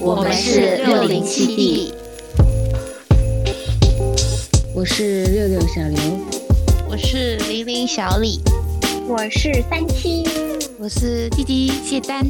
我们是六零七 D，我是六六小刘，我是零零小李，我是三七，我是弟弟谢丹。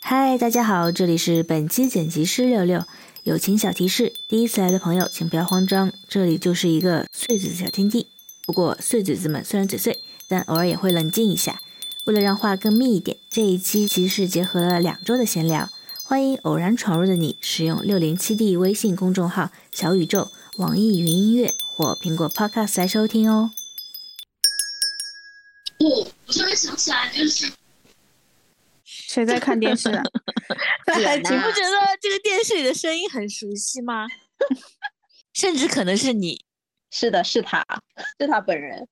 嗨，大家好，这里是本期剪辑师六六。友情小提示：第一次来的朋友，请不要慌张，这里就是一个碎嘴子小天地。不过碎嘴子们虽然嘴碎，但偶尔也会冷静一下。为了让话更密一点，这一期其实是结合了两周的闲聊。欢迎偶然闯入的你，使用六零七 D 微信公众号、小宇宙、网易云音乐或苹果 Podcast 来收听哦。我，我突然想起来，就是谁在看电视啊？你不觉得这个电视里的声音很熟悉吗？甚至可能是你。是的，是他，是他本人。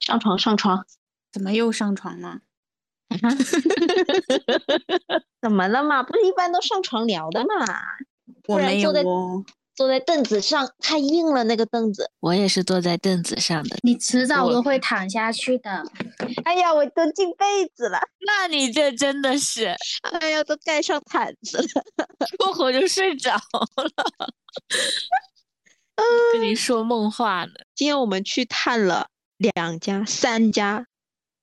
上床，上床。怎么又上床了？怎么了嘛？不是一般都上床聊的嘛？我没有哦。坐在凳子上太硬了，那个凳子。我也是坐在凳子上的。你迟早都会躺下去的。哎呀，我都进被子了。那你这真的是，哎呀，都盖上毯子了，过会就睡着了。跟你说梦话呢。今天我们去探了两家、三家，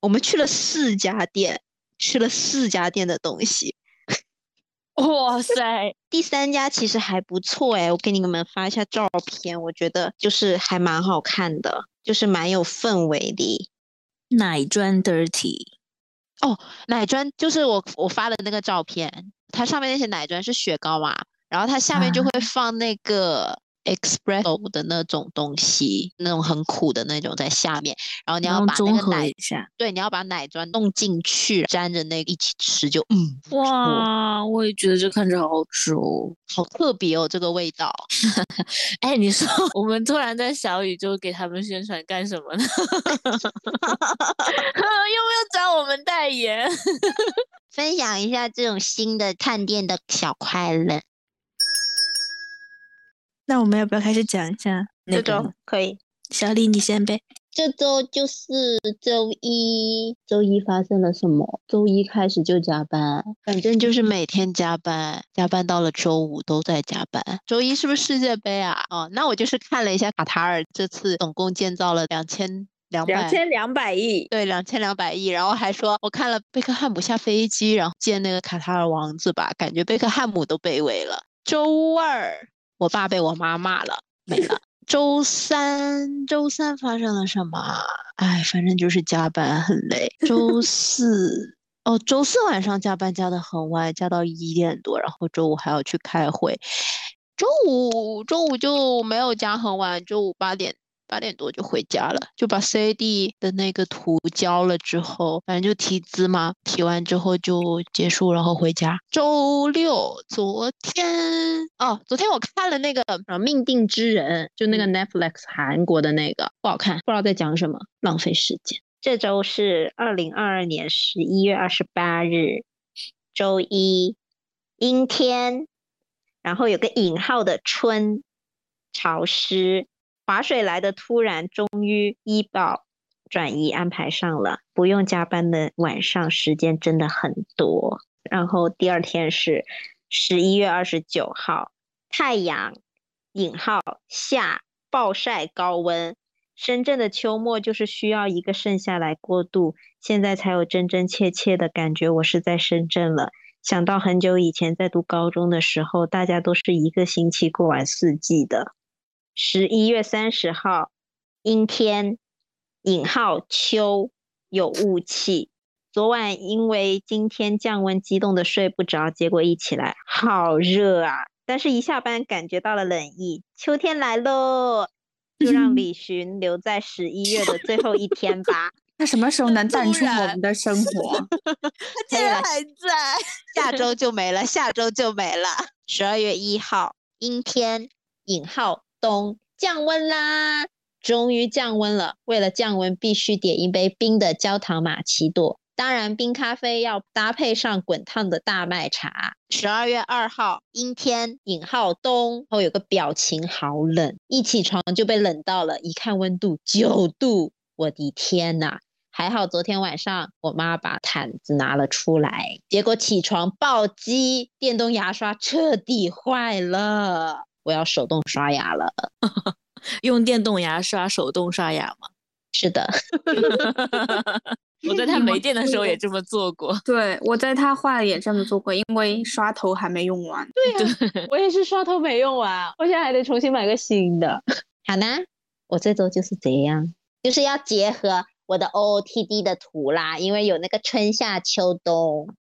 我们去了四家店，吃了四家店的东西。哇塞，第三家其实还不错哎，我给你们发一下照片，我觉得就是还蛮好看的，就是蛮有氛围的。奶砖 dirty，哦，奶砖就是我我发的那个照片，它上面那些奶砖是雪糕嘛，然后它下面就会放那个。Espresso 的那种东西，那种很苦的那种在下面，然后你要把那个奶，对，你要把奶砖弄进去，沾着那个一起吃，就嗯，哇，我也觉得这看着好好吃哦，好特别哦，这个味道。哎，你说我们突然在小宇宙给他们宣传干什么呢？又没有找我们代言？分享一下这种新的探店的小快乐。那我们要不要开始讲一下？这周可以，小李你先呗。这周就是周一，周一发生了什么？周一开始就加班，反正就是每天加班，加班到了周五都在加班。周一是不是世界杯啊？哦，那我就是看了一下卡塔尔这次总共建造了两千两百两千两百亿，对，两千两百亿。然后还说我看了贝克汉姆下飞机，然后见那个卡塔尔王子吧，感觉贝克汉姆都卑微了。周二。我爸被我妈骂了，没了。周三，周三发生了什么？哎，反正就是加班很累。周四，哦，周四晚上加班加的很晚，加到一点多，然后周五还要去开会。周五，周五就没有加很晚，周五八点。八点多就回家了，就把 CAD 的那个图交了之后，反正就提资嘛，提完之后就结束，然后回家。周六，昨天哦，昨天我看了那个《命定之人》，就那个 Netflix 韩国的那个，不好看，不知道在讲什么，浪费时间。这周是二零二二年十一月二十八日，周一，阴天，然后有个引号的春，潮湿。划水来的突然，终于医保转移安排上了，不用加班的晚上时间真的很多。然后第二天是十一月二十九号，太阳引号下暴晒高温，深圳的秋末就是需要一个盛夏来过渡，现在才有真真切切的感觉我是在深圳了。想到很久以前在读高中的时候，大家都是一个星期过完四季的。十一月三十号，阴天，引号秋有雾气。昨晚因为今天降温，激动的睡不着，结果一起来好热啊！但是一下班感觉到了冷意，秋天来喽，就让李寻留在十一月的最后一天吧。他什么时候能淡出我们的生活？他竟然还在，下周就没了，下周就没了。十二月一号，阴天，引号。冬降温啦，终于降温了。为了降温，必须点一杯冰的焦糖玛奇朵，当然冰咖啡要搭配上滚烫的大麦茶。十二月二号，阴天，引号冬，后有个表情好冷，一起床就被冷到了，一看温度九度，我的天呐！还好昨天晚上我妈把毯子拿了出来，结果起床暴击，电动牙刷彻底坏了，我要手动刷牙了。用电动牙刷手动刷牙吗？是的 我在它没电的时候也这么做过。对我在它坏了也这么做过，因为刷头还没用完。对呀我也是刷头没用完，我现在还得重新买个新的。好呢，我这周就是这样，就是要结合我的 OOTD 的图啦，因为有那个春夏秋冬。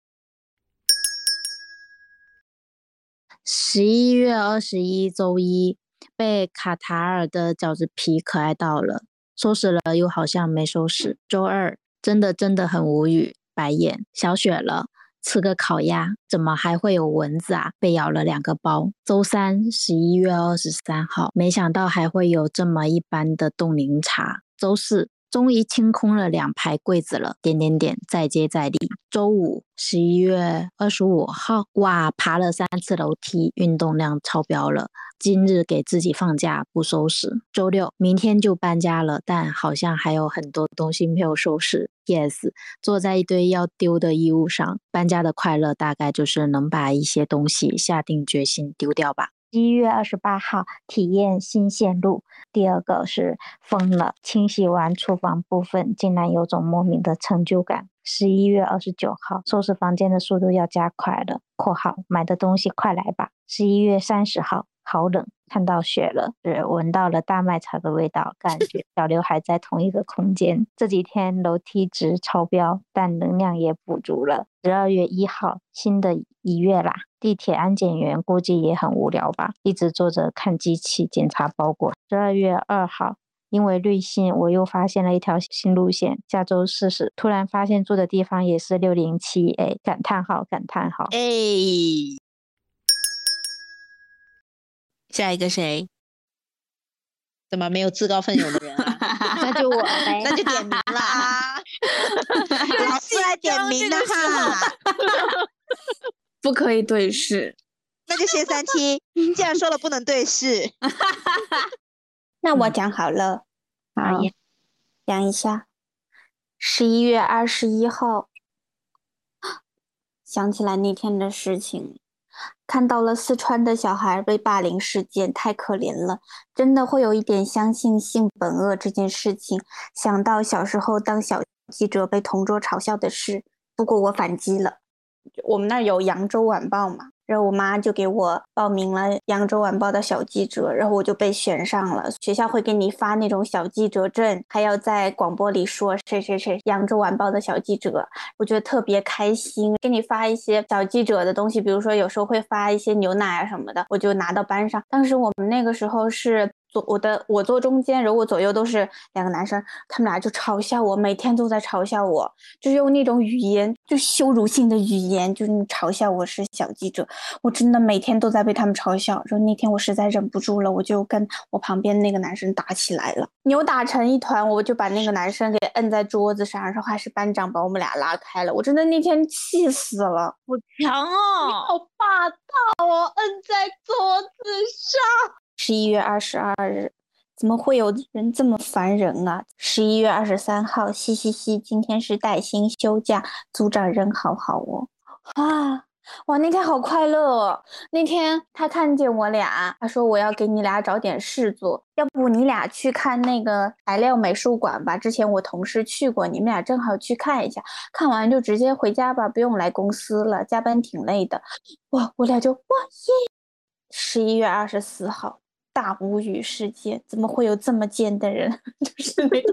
十一月二十一周一，被卡塔尔的饺子皮可爱到了，收拾了又好像没收拾。周二真的真的很无语，白眼。小雪了，吃个烤鸭，怎么还会有蚊子啊？被咬了两个包。周三十一月二十三号，没想到还会有这么一般的冻柠茶。周四。终于清空了两排柜子了，点点点，再接再厉。周五，十一月二十五号，哇，爬了三次楼梯，运动量超标了。今日给自己放假，不收拾。周六，明天就搬家了，但好像还有很多东西没有收拾。Yes，坐在一堆要丢的衣物上，搬家的快乐大概就是能把一些东西下定决心丢掉吧。一月二十八号体验新线路，第二个是疯了，清洗完厨房部分，竟然有种莫名的成就感。十一月二十九号收拾房间的速度要加快了（括号买的东西快来吧）。十一月三十号。好冷，看到雪了，是闻到了大麦茶的味道，感觉小刘还在同一个空间。这几天楼梯值超标，但能量也补足了。十二月一号，新的一月啦，地铁安检员估计也很无聊吧，一直坐着看机器检查包裹。十二月二号，因为滤芯，我又发现了一条新路线，下周试试。突然发现住的地方也是六零七 A，感叹号感叹号，哎。下一个谁？怎么没有自告奋勇的人啊？那就我呗，那就点名了啊！老师来点名的哈，不可以对视。那就先三七，既然说了不能对视，那我讲好了。好，讲一下，十一月二十一号，想起来那天的事情。看到了四川的小孩被霸凌事件，太可怜了，真的会有一点相信性本恶这件事情。想到小时候当小记者被同桌嘲笑的事，不过我反击了。我们那儿有扬州晚报嘛。然后我妈就给我报名了《扬州晚报》的小记者，然后我就被选上了。学校会给你发那种小记者证，还要在广播里说谁谁谁《扬州晚报》的小记者，我觉得特别开心。给你发一些小记者的东西，比如说有时候会发一些牛奶啊什么的，我就拿到班上。当时我们那个时候是。我的我坐中间，然后我左右都是两个男生，他们俩就嘲笑我，每天都在嘲笑我，就是用那种语言，就羞辱性的语言，就是嘲笑我是小记者。我真的每天都在被他们嘲笑。然后那天我实在忍不住了，我就跟我旁边那个男生打起来了，扭打成一团，我就把那个男生给摁在桌子上，然后还是班长把我们俩拉开了。我真的那天气死了，好强哦，你好霸道哦，摁在桌子上。十一月二十二日，怎么会有人这么烦人啊？十一月二十三号，嘻嘻嘻，今天是带薪休假，组长人好好哦。啊，哇，那天好快乐哦！那天他看见我俩，他说我要给你俩找点事做，要不你俩去看那个材料美术馆吧？之前我同事去过，你们俩正好去看一下，看完就直接回家吧，不用来公司了，加班挺累的。哇，我俩就哇耶！十一月二十四号。大无语事件，怎么会有这么贱的人？就是那天，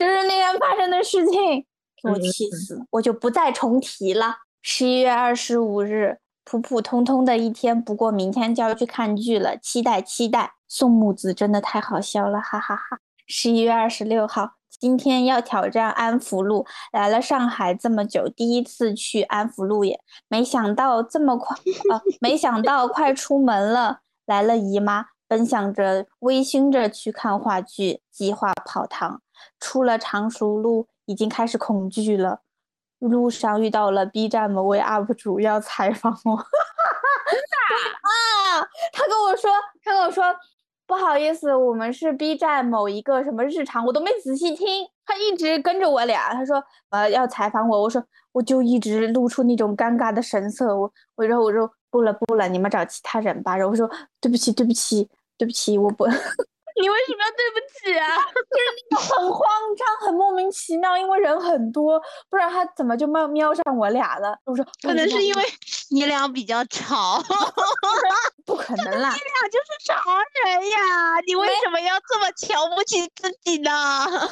就是那天发生的事情，给我气死，我就不再重提了。十一月二十五日，普普通通的一天，不过明天就要去看剧了，期待期待。宋木子真的太好笑了，哈哈哈。十一月二十六号，今天要挑战安福路，来了上海这么久，第一次去安福路耶，没想到这么快啊，没想到快出门了，来了姨妈。本想着微醺着去看话剧，计划泡汤，出了常熟路，已经开始恐惧了。路上遇到了 B 站某位 UP 主要采访我，啊，他跟我说，他跟我说，不好意思，我们是 B 站某一个什么日常，我都没仔细听。他一直跟着我俩，他说呃要采访我，我说我就一直露出那种尴尬的神色，我我说我说不了不了，你们找其他人吧。然后我说对不起对不起对不起，我不。你为什么要对不起啊？就是那个很慌张，很莫名其妙，因为人很多，不知道他怎么就瞄瞄上我俩了。我说可能是因为你俩比较吵，不可能啦，你俩就是潮人呀，你为什么要这么瞧不起自己呢？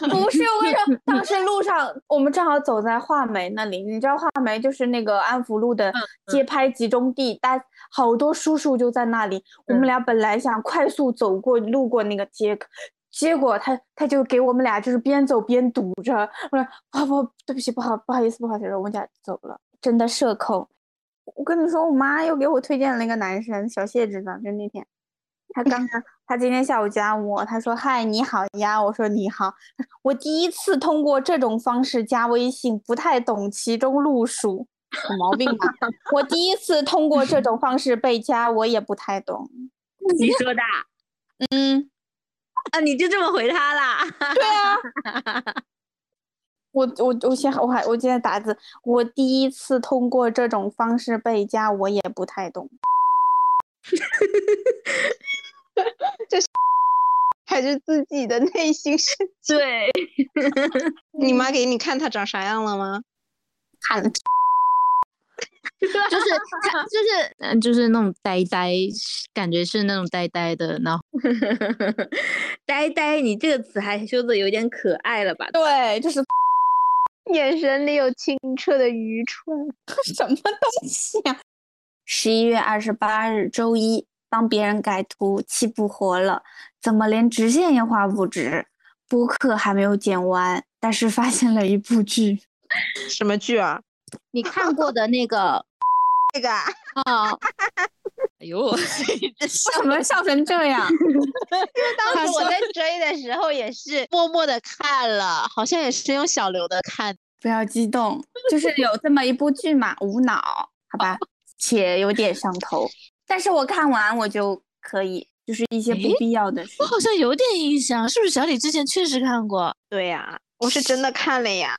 不是，我跟你说，当时路上我们正好走在画眉那里，你知道画眉就是那个安福路的街拍集中地，大好多叔叔就在那里。我们俩本来想快速走过，路过那个。街结果他他就给我们俩就是边走边堵着，我说不不对不起不好不好意思不好意思，我们俩走了，真的社恐。我跟你说，我妈又给我推荐了一个男生，小谢知道，就那天他刚刚他今天下午加我，他说嗨你好呀，我说你好，我第一次通过这种方式加微信，不太懂其中路数，有毛病吧？我第一次通过这种方式被加，我也不太懂。你说的？嗯。啊！你就这么回他啦？对啊，我我我先我还我今天打字，我第一次通过这种方式被加，我也不太懂。这是还是自己的内心世界？对，你妈给你看他长啥样了吗？看了。就是他，就是嗯，就是那种呆呆，感觉是那种呆呆的，然后 呆呆，你这个词还说的有点可爱了吧？对，就是眼神里有清澈的愚蠢，什么东西啊？十一月二十八日周一，帮别人改图，气不活了，怎么连直线也画不直？播客还没有剪完，但是发现了一部剧，什么剧啊？你看过的那个，那个啊，哎呦，为什么笑成这样？因为当时我在追的时候也是默默的看了，好像也是用小刘的看。不要激动，就是有这么一部剧嘛，无脑，好吧，且有点上头。但是我看完我就可以，就是一些不必要的事。我好像有点印象，是不是小李之前确实看过？对呀，我是真的看了呀。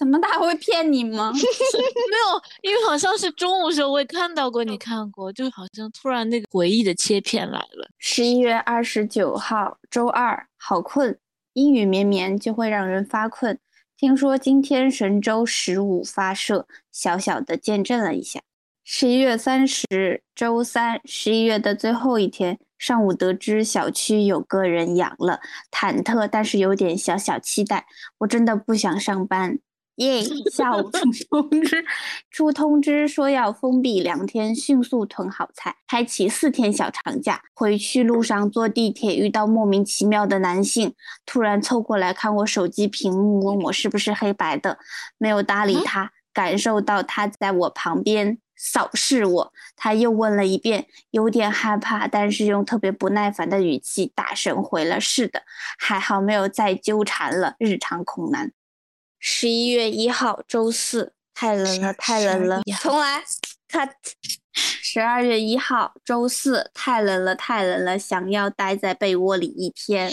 怎么他会骗你吗？没有，因为好像是中午时候我也看到过，你看过，就好像突然那个回忆的切片来了。十一月二十九号，周二，好困，阴雨绵绵就会让人发困。听说今天神舟十五发射，小小的见证了一下。十一月三十，周三，十一月的最后一天，上午得知小区有个人阳了，忐忑，但是有点小小期待。我真的不想上班。耶！下午出通知，出通知说要封闭两天，迅速囤好菜，开启四天小长假。回去路上坐地铁遇到莫名其妙的男性，突然凑过来看我手机屏幕，问我是不是黑白的，没有搭理他，感受到他在我旁边扫视我。他又问了一遍，有点害怕，但是用特别不耐烦的语气大声回了是的。还好没有再纠缠了，日常恐男。十一月一号，周四，太冷了，太冷了，重来，cut。十二月一号，周四，太冷了，太冷了，想要待在被窝里一天，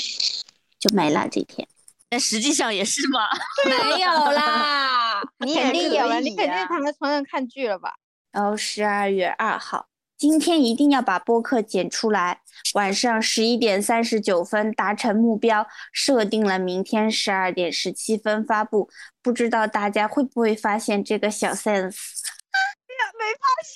就没了这天。但实际上也是吗？没有啦，你肯定有了，你肯定躺在床上看剧了吧？然后十二月二号。今天一定要把播客剪出来。晚上十一点三十九分达成目标，设定了明天十二点十七分发布。不知道大家会不会发现这个小 sense？没发现，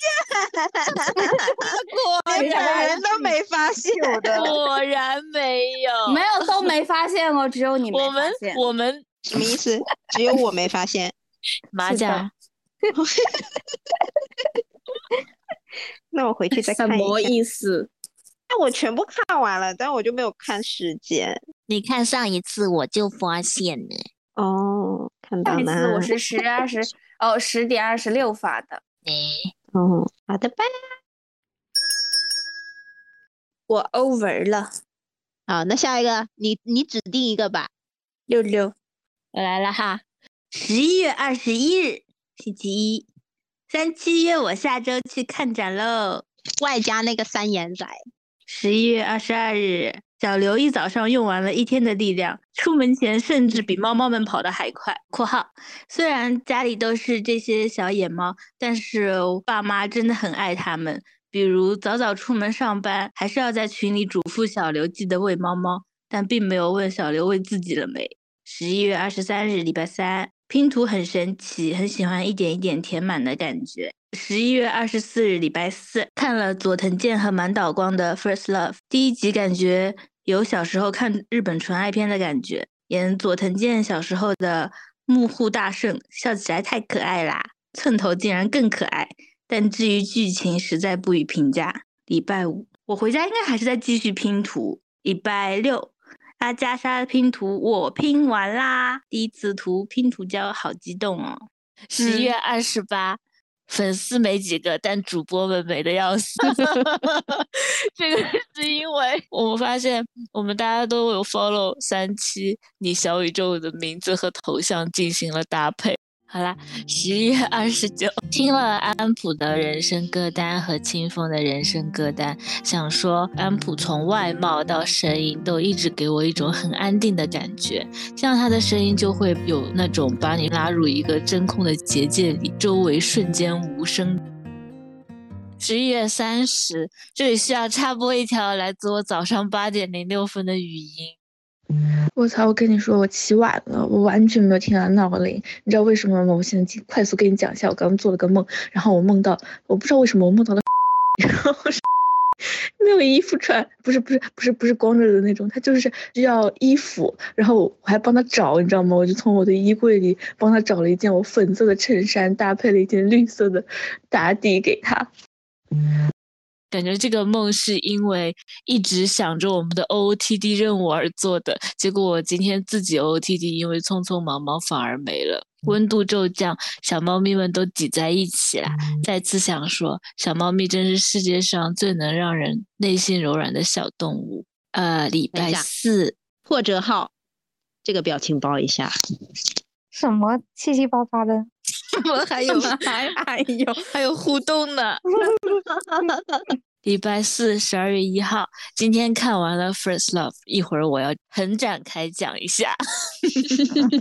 果然人都没发现的，果然没有，没有都没发现哦，只有你我们我们什么意思？只有我没发现，麻将。那我回去再看什么意思？那我全部看完了，但我就没有看时间。你看上一次我就发现了哦，看到了。上一次我是十二十 哦十点二十六发的。哎，哦，好的吧。我 over 了。好，那下一个你你指定一个吧。六六，我来了哈。十一月二十一日，星期一。三七约我下周去看展喽，外加那个三眼仔。十一月二十二日，小刘一早上用完了一天的力量，出门前甚至比猫猫们跑得还快。（括号虽然家里都是这些小野猫，但是爸妈真的很爱它们。比如早早出门上班，还是要在群里嘱咐小刘记得喂猫猫，但并没有问小刘喂自己了没。）十一月二十三日，礼拜三，拼图很神奇，很喜欢一点一点填满的感觉。十一月二十四日，礼拜四，看了佐藤健和满岛光的《First Love》第一集，感觉有小时候看日本纯爱片的感觉。演佐藤健小时候的木户大圣，笑起来太可爱啦，寸头竟然更可爱。但至于剧情，实在不予评价。礼拜五，我回家应该还是在继续拼图。礼拜六，阿加莎的拼图我拼完啦，第一次涂拼图胶，好激动哦。十一月二十八。粉丝没几个，但主播们美的要死。这个是因为 我们发现，我们大家都有 follow 三期你小宇宙的名字和头像进行了搭配。好啦，十一月二十九，听了安普的人生歌单和清风的人生歌单，想说安普从外貌到声音都一直给我一种很安定的感觉，这样他的声音就会有那种把你拉入一个真空的结界里，周围瞬间无声。十一月三十，这里需要插播一条来自我早上八点零六分的语音。我操！我跟你说，我起晚了，我完全没有听到闹铃。你知道为什么吗？我现在快速跟你讲一下，我刚刚做了个梦，然后我梦到，我不知道为什么我梦到了，然后没有衣服穿，不是不是不是不是光着的那种，他就是需要衣服，然后我还帮他找，你知道吗？我就从我的衣柜里帮他找了一件我粉色的衬衫，搭配了一件绿色的打底给他。感觉这个梦是因为一直想着我们的 OOTD 任务而做的，结果我今天自己 OOTD 因为匆匆忙忙反而没了。温度骤降，小猫咪们都挤在一起了。再次想说，小猫咪真是世界上最能让人内心柔软的小动物。呃，礼拜四破折号，这个表情包一下，什么七七八八的。我还有 还还有还有互动呢。礼拜四十二月一号，今天看完了《First Love》，一会儿我要很展开讲一下。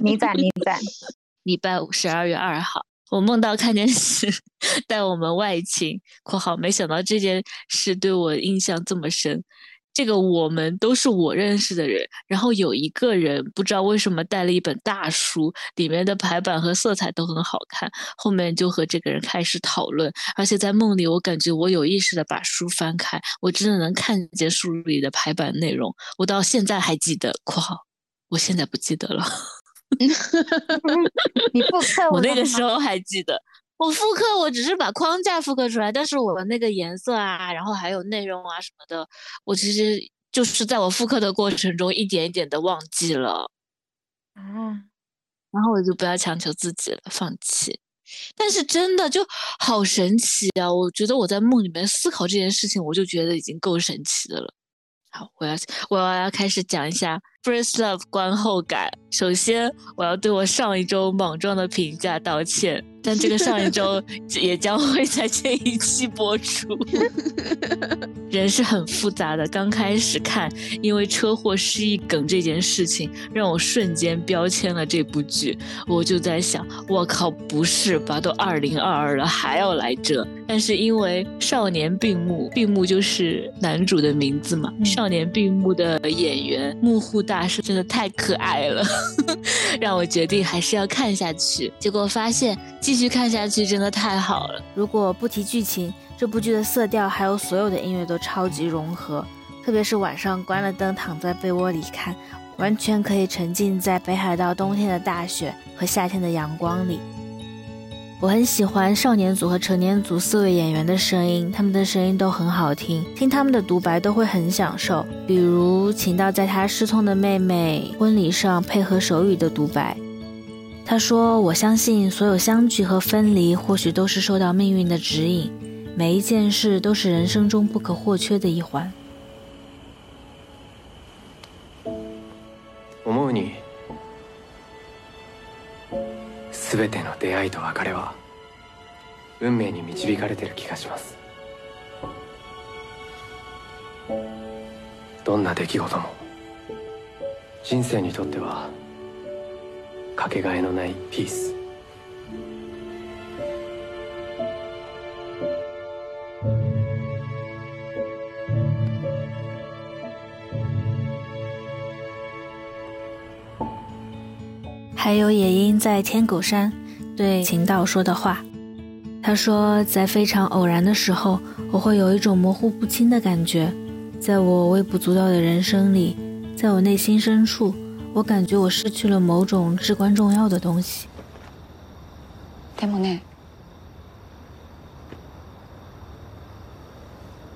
你展你展。礼拜五十二月二号，我梦到看电视带我们外勤（括号没想到这件事对我印象这么深）。这个我们都是我认识的人，然后有一个人不知道为什么带了一本大书，里面的排版和色彩都很好看。后面就和这个人开始讨论，而且在梦里，我感觉我有意识的把书翻开，我真的能看见书里的排版内容。我到现在还记得（括号我现在不记得了）。你不看我那个时候还记得。我复刻，我只是把框架复刻出来，但是我那个颜色啊，然后还有内容啊什么的，我其实就是在我复刻的过程中一点一点的忘记了啊，然后我就不要强求自己了，放弃。但是真的就好神奇啊！我觉得我在梦里面思考这件事情，我就觉得已经够神奇的了。好，我要我要要开始讲一下《First Love》观后感。首先，我要对我上一周莽撞的评价道歉。但这个上一周也将会在这一期播出。人是很复杂的，刚开始看，因为车祸失忆梗这件事情，让我瞬间标签了这部剧。我就在想，我靠，不是吧？都二零二二了，还要来这？但是因为少年病木，病木就是男主的名字嘛。少年病木的演员木户大师真的太可爱了，让我决定还是要看下去。结果发现。继续看下去真的太好了。如果不提剧情，这部剧的色调还有所有的音乐都超级融合，特别是晚上关了灯躺在被窝里看，完全可以沉浸在北海道冬天的大雪和夏天的阳光里。我很喜欢少年组和成年组四位演员的声音，他们的声音都很好听，听他们的独白都会很享受。比如请到在他失聪的妹妹婚礼上配合手语的独白。他说：“我相信所有相聚和分离，或许都是受到命运的指引。每一件事都是人生中不可或缺的一环。”思うに、すべての出会いと別れは運命に導かれてる気がします。 どんな出来事も人生にとっては かけがえのないピース还有野樱在天狗山对秦道说的话。他说，在非常偶然的时候，我会有一种模糊不清的感觉，在我微不足道的人生里，在我内心深处， 我感觉我失去了某种至关重要的东西。でもね、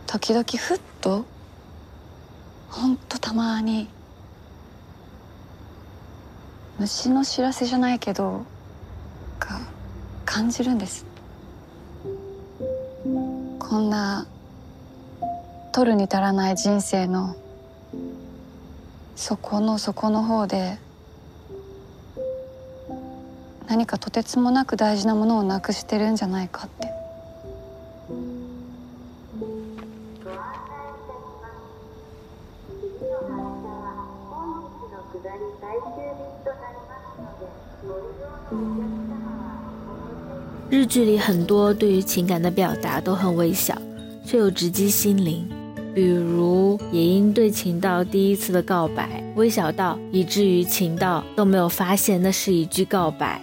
時々ふっと、ほんとたまに。虫の知らせじゃないけどが感じるんですこんな取るに足らない人生の底の底の方で何かとてつもなく大事なものをなくしてるんじゃないかって日剧里很多对于情感的表达都很微小，却又直击心灵。比如野樱对秦道第一次的告白，微小到以至于秦道都没有发现那是一句告白。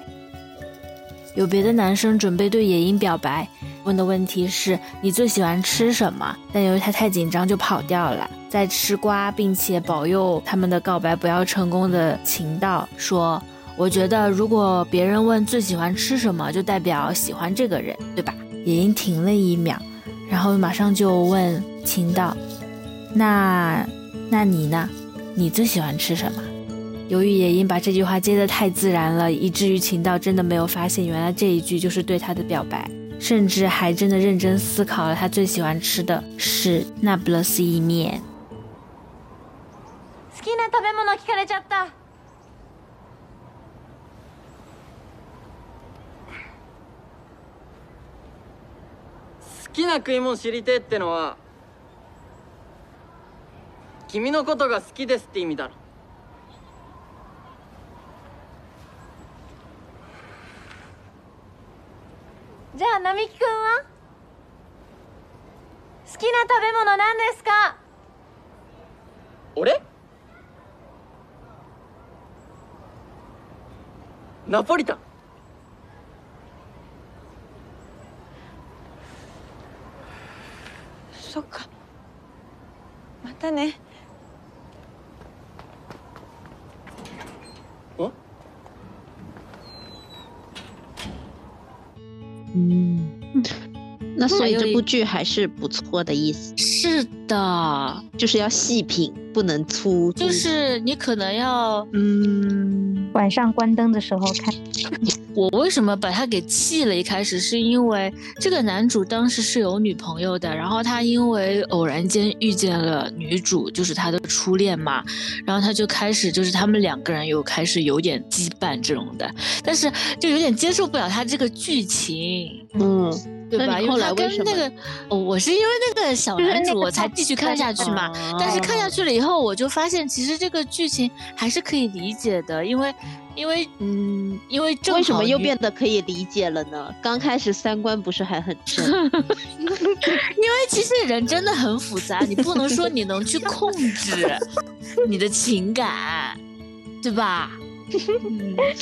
有别的男生准备对野樱表白，问的问题是你最喜欢吃什么？但由于他太紧张就跑掉了。在吃瓜并且保佑他们的告白不要成功的秦道说。我觉得，如果别人问最喜欢吃什么，就代表喜欢这个人，对吧？野樱停了一秒，然后马上就问秦道：“那，那你呢？你最喜欢吃什么？”由于野樱把这句话接得太自然了，以至于秦道真的没有发现，原来这一句就是对他的表白，甚至还真的认真思考了他最喜欢吃的是那不勒斯意面。好きな食べ物聞かれちゃった。 きな食い物知りてえってのは君のことが好きですって意味だろ。じゃあ並木くんは？好きな食べ物何ですか？俺？ナポリタンそっかまたね嗯，那所以这部剧还是不错的意思。是的，就是要细品，不能粗。就是你可能要，嗯，晚上关灯的时候看。 我为什么把他给弃了？一开始是因为这个男主当时是有女朋友的，然后他因为偶然间遇见了女主，就是他的初恋嘛，然后他就开始就是他们两个人又开始有点羁绊这种的，但是就有点接受不了他这个剧情，嗯，对吧？后来跟那个，我是因为那个小男主我才继续看下去嘛，但是看下去了以后，我就发现其实这个剧情还是可以理解的，因为。因为，嗯，因为为什么又变得可以理解了呢？刚开始三观不是还很正？因为其实人真的很复杂，你不能说你能去控制 你的情感，对吧？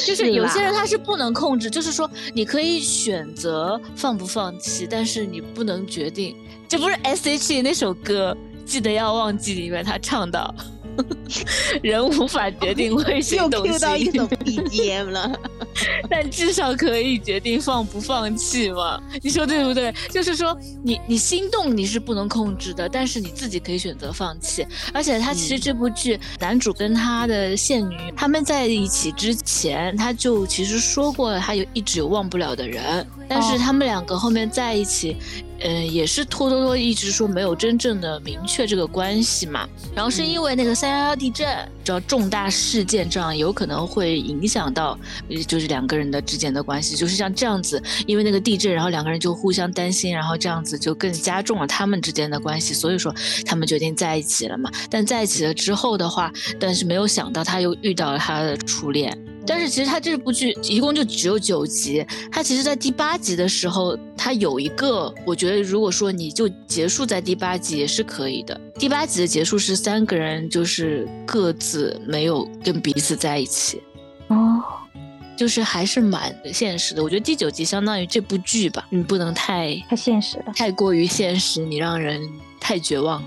就是有些人他是不能控制，就是说你可以选择放不放弃，但是你不能决定。这不是 S.H.E 那首歌《记得要忘记》里面他唱的。人无法决定会谁动心，又到一种 BGM 了，但至少可以决定放不放弃嘛？你说对不对？就是说，你你心动你是不能控制的，但是你自己可以选择放弃。而且他其实这部剧男主跟他的现女他们在一起之前，他就其实说过了，他有一直有忘不了的人，但是他们两个后面在一起。嗯，也是拖拖拖，一直说没有真正的明确这个关系嘛。然后是因为那个三幺幺地震，知道重大事件这样有可能会影响到，就是两个人的之间的关系，就是像这样子，因为那个地震，然后两个人就互相担心，然后这样子就更加重了他们之间的关系，所以说他们决定在一起了嘛。但在一起了之后的话，但是没有想到他又遇到了他的初恋。但是其实他这部剧一共就只有九集，他其实在第八集的时候，他有一个，我觉得如果说你就结束在第八集也是可以的。第八集的结束是三个人就是各自没有跟彼此在一起，哦，就是还是蛮现实的。我觉得第九集相当于这部剧吧，你不能太太现实了，太过于现实，你让人太绝望。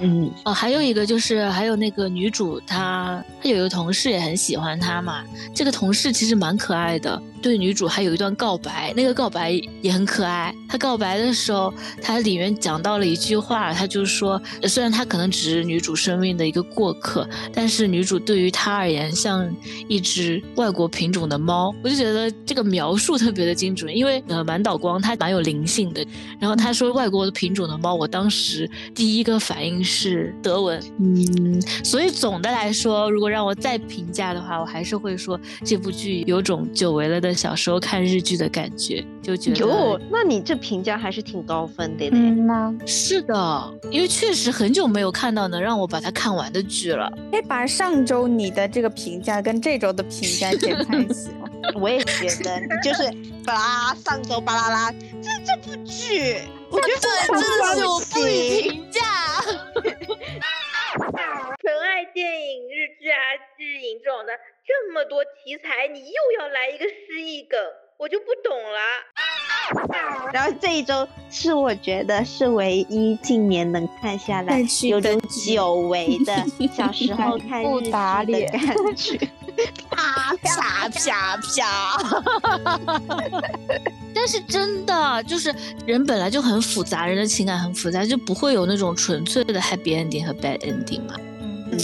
嗯，哦，还有一个就是还有那个女主，她她有一个同事也很喜欢她嘛。这个同事其实蛮可爱的，对女主还有一段告白，那个告白也很可爱。他告白的时候，他里面讲到了一句话，他就说，虽然他可能只是女主生命的一个过客，但是女主对于他而言像一只外国品种的猫。我就觉得这个描述特别的精准，因为呃满岛光他蛮有灵性的。然后他说外国的品种的猫，我当时第一个反应是德文，嗯，所以总的来说，如果让我再评价的话，我还是会说这部剧有种久违了的小时候看日剧的感觉，就觉得哟，那你这评价还是挺高分的嘞。嗯呐，是的，因为确实很久没有看到能让我把它看完的剧了。可以把上周你的这个评价跟这周的评价剪在一起吗？我也觉得，你就是巴拉上周巴拉拉，这这部剧，我觉得真的是我不予评价。纯爱电影、日剧啊、日影这种的，这么多题材，你又要来一个失忆梗，我就不懂了。然后这一周是我觉得是唯一近年能看下来有种久违的 小时候看日剧的感觉。啪啪啪啪！但是真的就是人本来就很复杂，人的情感很复杂，就不会有那种纯粹的 happy ending 和 bad ending 嘛。嗯，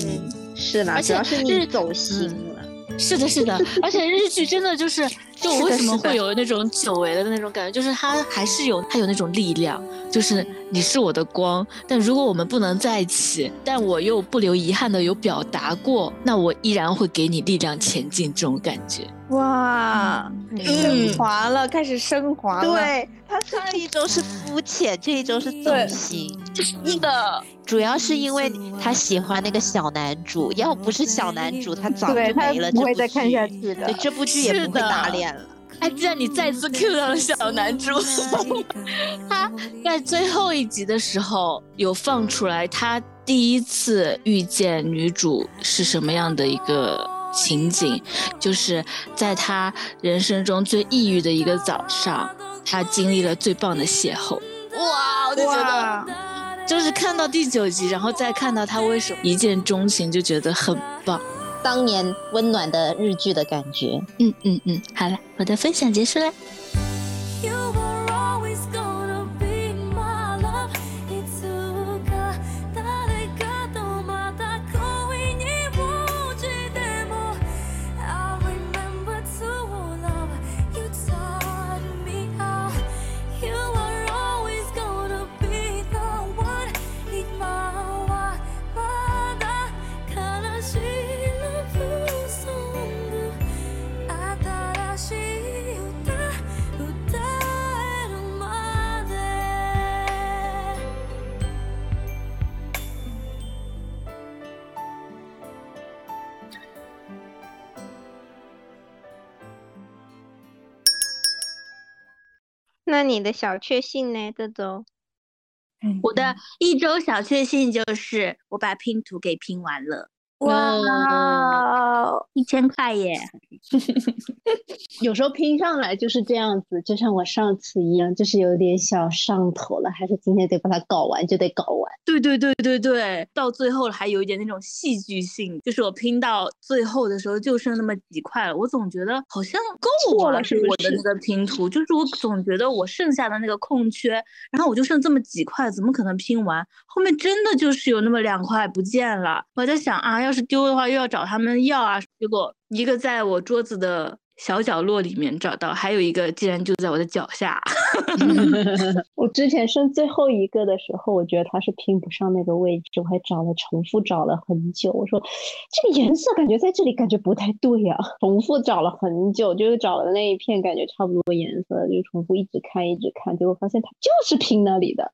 是啦，而且主要是你走心了。是的，是的，而且日剧真的就是，就我为什么会有那种久违的那种感觉，就是它还是有它有那种力量，就是你是我的光，但如果我们不能在一起，但我又不留遗憾的有表达过，那我依然会给你力量前进，这种感觉。哇，升华了，开始升华了。对，他上一周是肤浅，这一周是走心。是的，主要是因为他喜欢那个小男主，要不是小男主，他早就没了。不会再看下去的对，这部剧也不会打脸了。哎，既然你再次 Q 到了小男主，他在最后一集的时候有放出来，他第一次遇见女主是什么样的一个情景，就是在他人生中最抑郁的一个早上，他经历了最棒的邂逅。哇，我就觉得，就是看到第九集，然后再看到他为什么一见钟情，就觉得很棒。当年温暖的日剧的感觉。嗯嗯嗯，好了，我的分享结束了。那你的小确幸呢？这周？我的一周小确幸就是我把拼图给拼完了，哇，一千块耶！有时候拼上来就是这样子，就像我上次一样，就是有点小上头了，还是今天得把它搞完，就得搞完。对对对对对，到最后还有一点那种戏剧性，就是我拼到最后的时候就剩那么几块了，我总觉得好像够了，了是不是我的那个拼图，就是我总觉得我剩下的那个空缺，然后我就剩这么几块，怎么可能拼完？后面真的就是有那么两块不见了，我在想啊，要是丢的话又要找他们要啊，结果一个在我桌子的小角落里面找到，还有一个竟然就在我的脚下。我之前剩最后一个的时候，我觉得它是拼不上那个位置，我还找了重复找了很久。我说这个颜色感觉在这里感觉不太对呀、重复找了很久，就是找了那一片感觉差不多颜色，就重复一直看一直看，结果发现它就是拼那里的。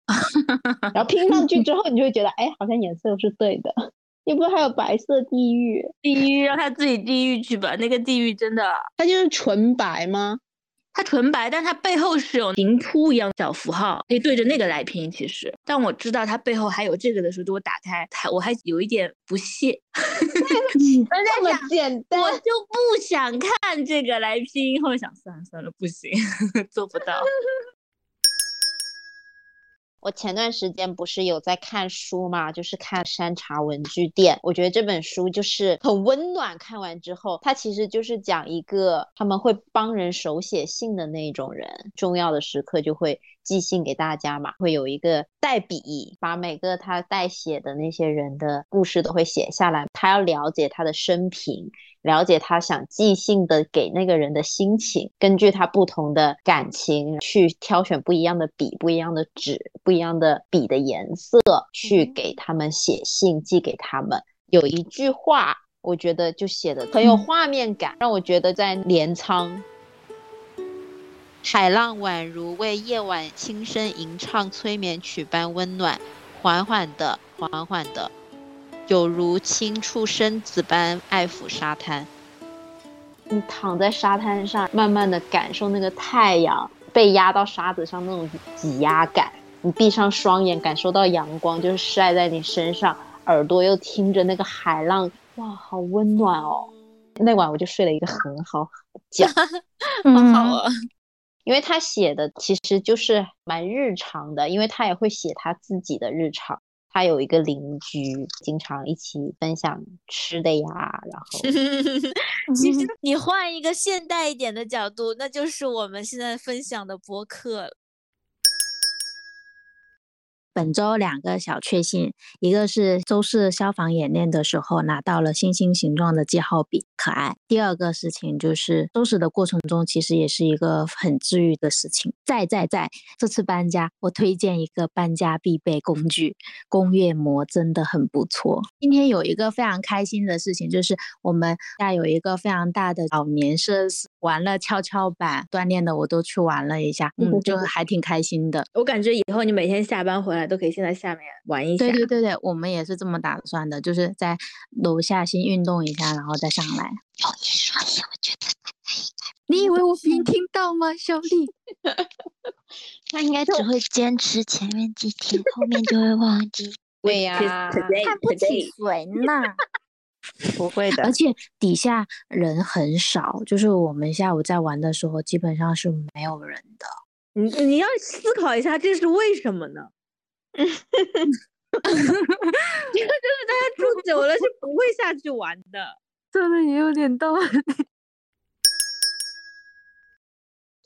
然后拼上去之后，你就会觉得哎，好像颜色又是对的。你不是还有白色地狱？地狱让他自己地狱去吧，那个地狱真的，它就是纯白吗？它纯白，但它背后是有平铺一样小符号，可以对着那个来拼。其实，但我知道它背后还有这个的时候，就我打开它，我还有一点不屑。这么简单，我就不想看这个来拼，后来想算了算了，不行，做不到。我前段时间不是有在看书嘛，就是看山茶文具店。我觉得这本书就是很温暖，看完之后，它其实就是讲一个他们会帮人手写信的那种人，重要的时刻就会寄信给大家嘛，会有一个代笔，把每个他代写的那些人的故事都会写下来。他要了解他的生平。了解他想寄信的给那个人的心情，根据他不同的感情去挑选不一样的笔、不一样的纸、不一样的笔的颜色，去给他们写信寄给他们。有一句话，我觉得就写的很有画面感，让我觉得在镰仓，海浪宛如为夜晚轻声吟唱催眠曲般温暖，缓缓的，缓缓的。有如轻触身子般爱抚沙滩。你躺在沙滩上，慢慢的感受那个太阳被压到沙子上那种挤压感。你闭上双眼，感受到阳光就是晒在你身上，耳朵又听着那个海浪，哇，好温暖哦！那晚我就睡了一个很好的觉，好好啊。因为他写的其实就是蛮日常的，因为他也会写他自己的日常。他有一个邻居，经常一起分享吃的呀，然后 其实你换一个现代一点的角度，那就是我们现在分享的博客了。本周两个小确幸，一个是周四消防演练的时候拿到了星星形状的记号笔，可爱。第二个事情就是收拾的过程中，其实也是一个很治愈的事情。在在在，这次搬家，我推荐一个搬家必备工具——工业膜，真的很不错。今天有一个非常开心的事情，就是我们家有一个非常大的老年设施，玩了跷跷板，锻炼的我都去玩了一下，嗯，就还挺开心的。我感觉以后你每天下班回来都可以先在下面玩一下。对对对对，我们也是这么打算的，就是在楼下先运动一下，然后再上来。有你说你，我觉得你以为我没听到吗，小丽？他应该只会坚持前面几天，后面就会忘记。对呀，看不起谁呢？不会的，而且底下人很少，就是我们下午在玩的时候，基本上是没有人的。你你要思考一下，这是为什么呢？这个就是大家住久了是不会下去玩的。真的也有点道理。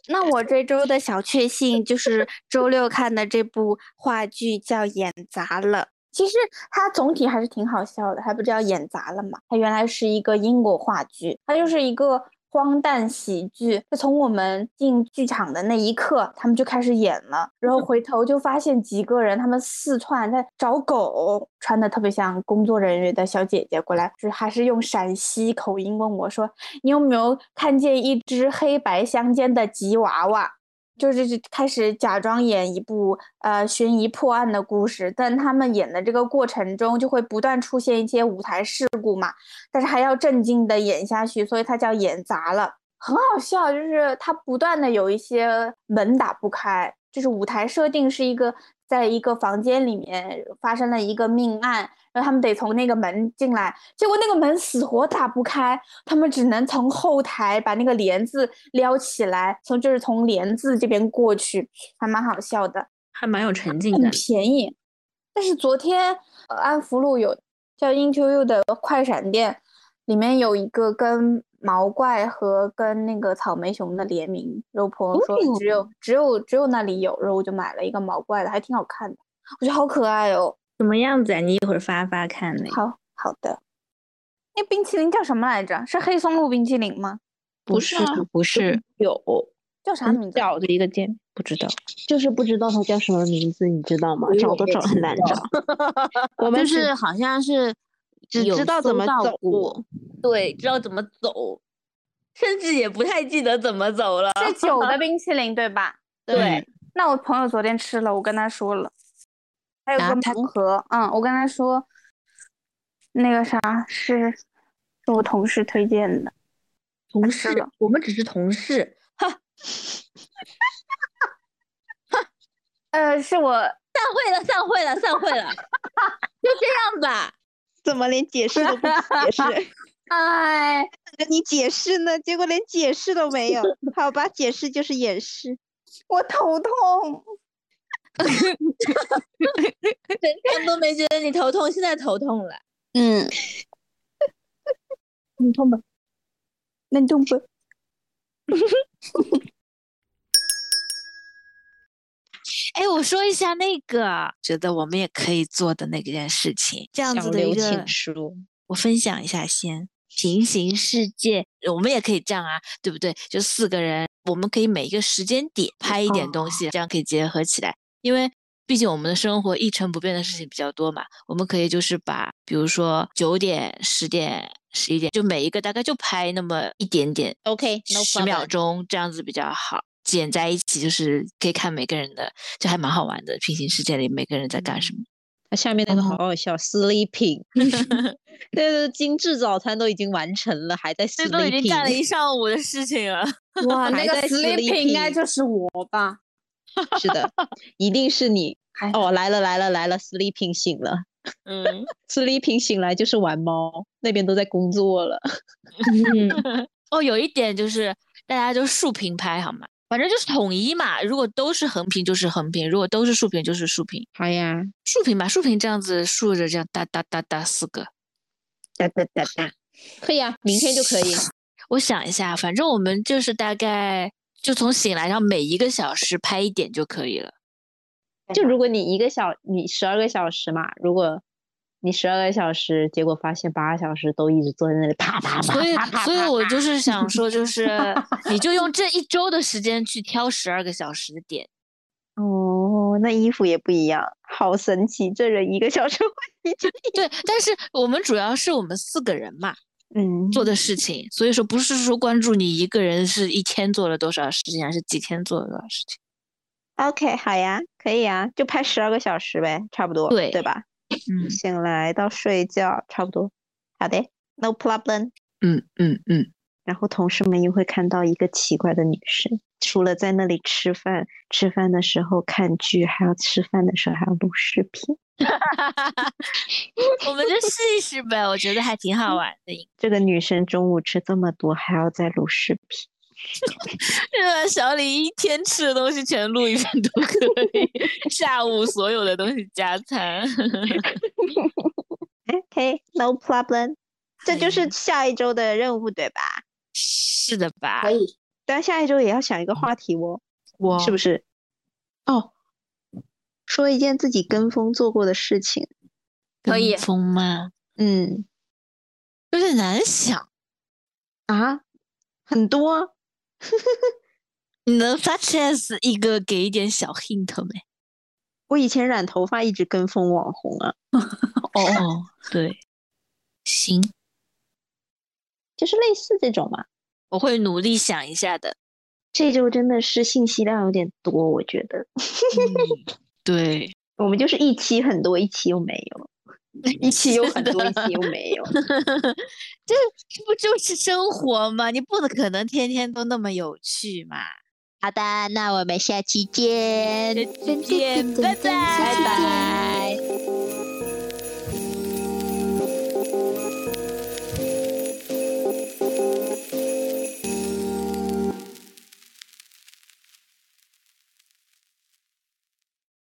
那我这周的小确幸就是周六看的这部话剧叫《演砸了》。其实它总体还是挺好笑的，还不叫演砸了嘛？它原来是一个英国话剧，它就是一个荒诞喜剧。就从我们进剧场的那一刻，他们就开始演了，然后回头就发现几个人他们四串在找狗，穿的特别像工作人员的小姐姐过来，就是还是用陕西口音问我说：“你有没有看见一只黑白相间的吉娃娃？”就是开始假装演一部呃悬疑破案的故事，但他们演的这个过程中就会不断出现一些舞台事故嘛，但是还要镇静的演下去，所以他叫演砸了，很好笑。就是他不断的有一些门打不开，就是舞台设定是一个在一个房间里面发生了一个命案。然后他们得从那个门进来，结果那个门死活打不开，他们只能从后台把那个帘子撩起来，从就是从帘子这边过去，还蛮好笑的，还蛮有沉浸很感。便宜。但是昨天呃安福路有叫 Into You 的快闪店，里面有一个跟毛怪和跟那个草莓熊的联名，然后朋友说哦只有、只有只有那里有，然后我就买了一个毛怪的，还挺好看的，我觉得好可爱哦。什么样子啊？你一会儿发发看那个。好好的，那冰淇淋叫什么来着？是黑松露冰淇淋吗？不是啊不是，有叫啥名字？小的一个店，不知道。就是不知道它叫什么名字，你知道吗？找都找很难找。我们就是好像是有只知道怎么走过，对，知道怎么走，甚至也不太记得怎么走了。是酒的 冰淇淋对吧？对，那我朋友昨天吃了，我跟他说了，还有个盲盒，嗯，我跟他说，那个啥是是我同事推荐的，同事事，我们只是同事，哈，呃，是我散会了，散会了，散会了，就这样吧。怎么连解释都不解释？哎，跟你解释呢，结果连解释都没有。好吧，解释就是掩饰。我头痛，整天都没觉得你头痛，现在头痛了。嗯，你痛吧？那你痛不？哎，我说一下那个，觉得我们也可以做的那件事情，这样子的一个请书，我分享一下先。平行世界，我们也可以这样啊，对不对？就四个人，我们可以每一个时间点拍一点东西，这样可以结合起来。因为毕竟我们的生活一成不变的事情比较多嘛，我们可以就是把，比如说九点、十点、十一点，就每一个大概就拍那么一点点 OK，no 十秒钟这样子比较好。剪在一起，就是可以看每个人的，就还蛮好玩的。平行世界里每个人在干什么？那下面那个好好笑，sleeping，那个精致早餐都已经完成了，还在这都已经干了一 sleeping 干了一。上午的事情了。哇，那个还在 sleeping 应该就是我吧？是的，一定是你。哦，来了来了来了，sleeping 醒了嗯，，sleeping 醒来就是玩猫，那边都在工作了。哦，有一点就是大家就竖屏拍好吗？反正就是统一嘛。如果都是横屏就是横屏，如果都是竖屏就是竖屏。好呀，竖屏吧，竖屏这样子竖着这样哒哒哒哒四个。哒哒哒哒，可以啊，明天就可以。我想一下，反正我们就是大概就从醒来，然后每一个小时拍一点就可以了。就如果你一个小，你十二个小时嘛，如果你十二个小时，结果发现八个小时都一直坐在那里啪啪啪所以所以我就是想说，就是 你就用这一周的时间去挑十二个小时的点。哦，那衣服也不一样，好神奇！这人一个小时会一件对，但是我们主要是我们四个人嘛，嗯，做的事情，所以说不是说关注你一个人是一天做了多少事情，还是几天做了多少事情。OK，好呀，可以呀，就拍十二个小时呗，差不多，对对吧？嗯醒来到睡觉差不多，好的，No problem。嗯嗯嗯，然后同事们又会看到一个奇怪的女生，除了在那里吃饭，吃饭的时候看剧，还要吃饭的时候还要录视频。我们就试一试呗，我觉得还挺好玩的。这个女生中午吃这么多，还要再录视频。这个小李一天吃的东西全录一遍都可以，下午所有的东西加餐。OK，No problem。这就是下一周的任务，对吧？是的吧？可以。但下一周也要想一个话题哦，我是不是？哦，说一件自己跟风做过的事情。可以跟风吗？嗯，有点难想。啊，很多。你能 such as 一个给一点小 hint 没？我以前染头发一直跟风网红啊。哦，对，行，就是类似这种嘛。我会努力想一下的。这周真的是信息量有点多，我觉得。嗯对，我们就是一期很多，一期又没有，一期有很多，一期又没有。这这不就是生活吗？你不可能天天都那么有趣嘛。好的，那我们下期见，再见，拜拜，拜拜。